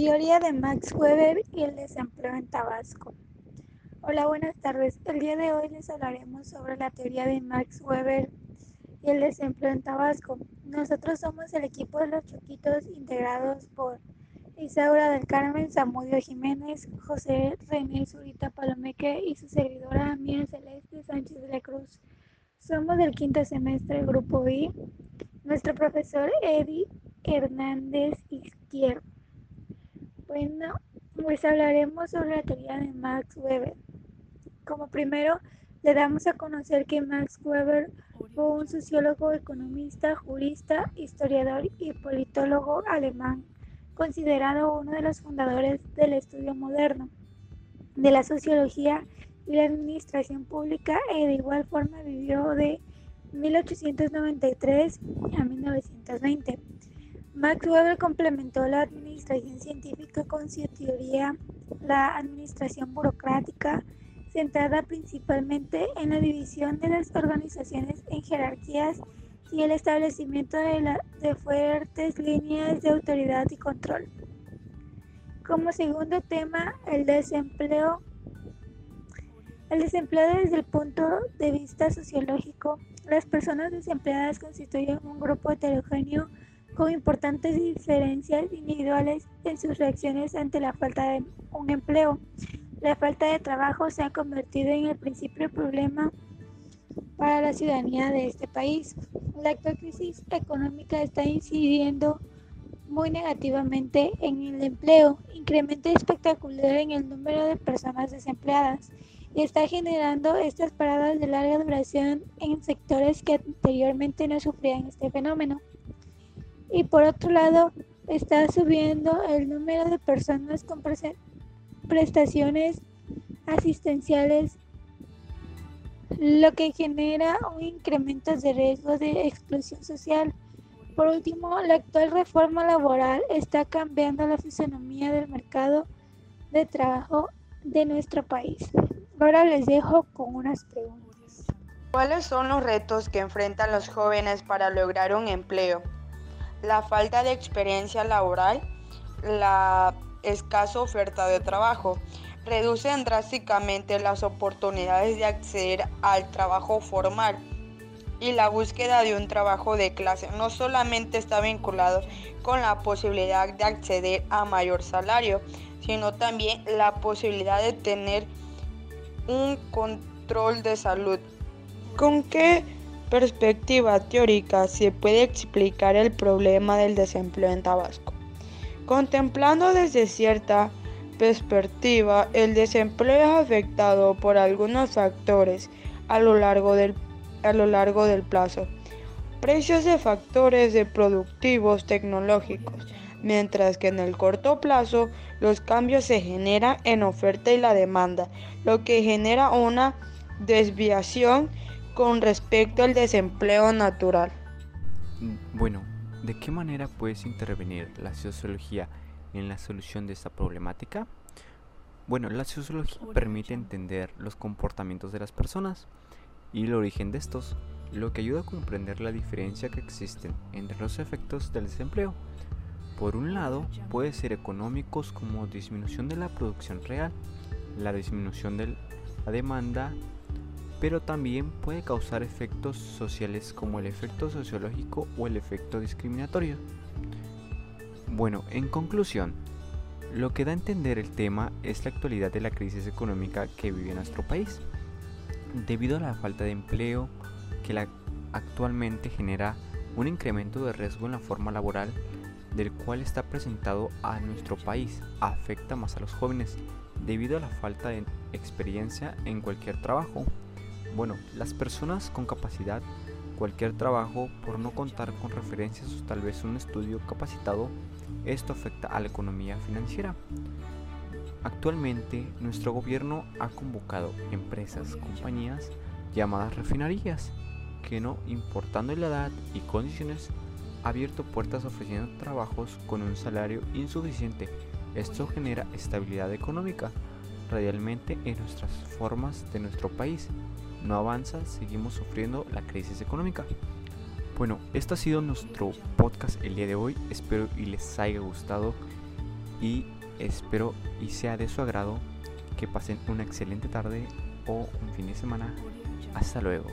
Teoría de Max Weber y el desempleo en Tabasco. Hola, buenas tardes. El día de hoy les hablaremos sobre la teoría de Max Weber y el desempleo en Tabasco. Nosotros somos el equipo de los Choquitos integrados por Isaura del Carmen Zamudio Jiménez, José René Zurita Palomeque y su servidora Mía Celeste Sánchez de la Cruz. Somos del quinto semestre, grupo I. Nuestro profesor Eddie Hernández Izquierdo. Pues hablaremos sobre la teoría de Max Weber. Como primero, le damos a conocer que Max Weber fue un sociólogo, economista, jurista, historiador y politólogo alemán, considerado uno de los fundadores del estudio moderno de la sociología y la administración pública e de igual forma vivió de 1893 a 1920. Max Weber complementó la administración científica con su teoría, la administración burocrática, centrada principalmente en la división de las organizaciones en jerarquías y el establecimiento de, de fuertes líneas de autoridad y control. Como segundo tema, el desempleo. El desempleo desde el punto de vista sociológico, las personas desempleadas constituyen un grupo heterogéneo con importantes diferencias individuales en sus reacciones ante la falta de un empleo. La falta de trabajo se ha convertido en el principal problema para la ciudadanía de este país. La actual crisis económica está incidiendo muy negativamente en el empleo, incremento espectacular en el número de personas desempleadas y está generando estas paradas de larga duración en sectores que anteriormente no sufrían este fenómeno y por otro lado está subiendo el número de personas con prestaciones asistenciales, lo que genera un incremento de riesgo de exclusión social. Por último, la actual reforma laboral está cambiando la fisonomía del mercado de trabajo de nuestro país. Ahora les dejo con unas preguntas. ¿Cuáles son los retos que enfrentan los jóvenes para lograr un empleo? La falta de experiencia laboral, la escasa oferta de trabajo, reducen drásticamente las oportunidades de acceder al trabajo formal y la búsqueda de un trabajo de clase no solamente está vinculado con la posibilidad de acceder a mayor salario, sino también la posibilidad de tener un control de salud. ¿Con qué perspectiva teórica se puede explicar el problema del desempleo en Tabasco. Contemplando desde cierta perspectiva, el desempleo es afectado por algunos factores a lo largo del, a lo largo del plazo. Precios de factores de productivos tecnológicos, mientras que en el corto plazo los cambios se generan en oferta y la demanda, lo que genera una desviación con respecto al desempleo natural. Bueno, ¿de qué manera puedes intervenir la sociología en la solución de esta problemática? Bueno, la sociología permite entender los comportamientos de las personas y el origen de estos, lo que ayuda a comprender la diferencia que existen entre los efectos del desempleo. Por un lado, puede ser económicos como disminución de la producción real, la disminución de la demanda pero también puede causar efectos sociales como el efecto sociológico o el efecto discriminatorio. Bueno, en conclusión, lo que da a entender el tema es la actualidad de la crisis económica que vive nuestro país. Debido a la falta de empleo que actualmente genera un incremento de riesgo en la forma laboral del cual está presentado a nuestro país, afecta más a los jóvenes debido a la falta de experiencia en cualquier trabajo. Bueno, las personas con capacidad, cualquier trabajo, por no contar con referencias o tal vez un estudio capacitado, esto afecta a la economía financiera. Actualmente, nuestro gobierno ha convocado empresas, compañías llamadas refinerías, que no importando la edad y condiciones, ha abierto puertas ofreciendo trabajos con un salario insuficiente. Esto genera estabilidad económica radialmente en nuestras formas de nuestro país no avanza, seguimos sufriendo la crisis económica. Bueno, esto ha sido nuestro podcast el día de hoy. Espero y les haya gustado y espero y sea de su agrado que pasen una excelente tarde o un fin de semana. Hasta luego.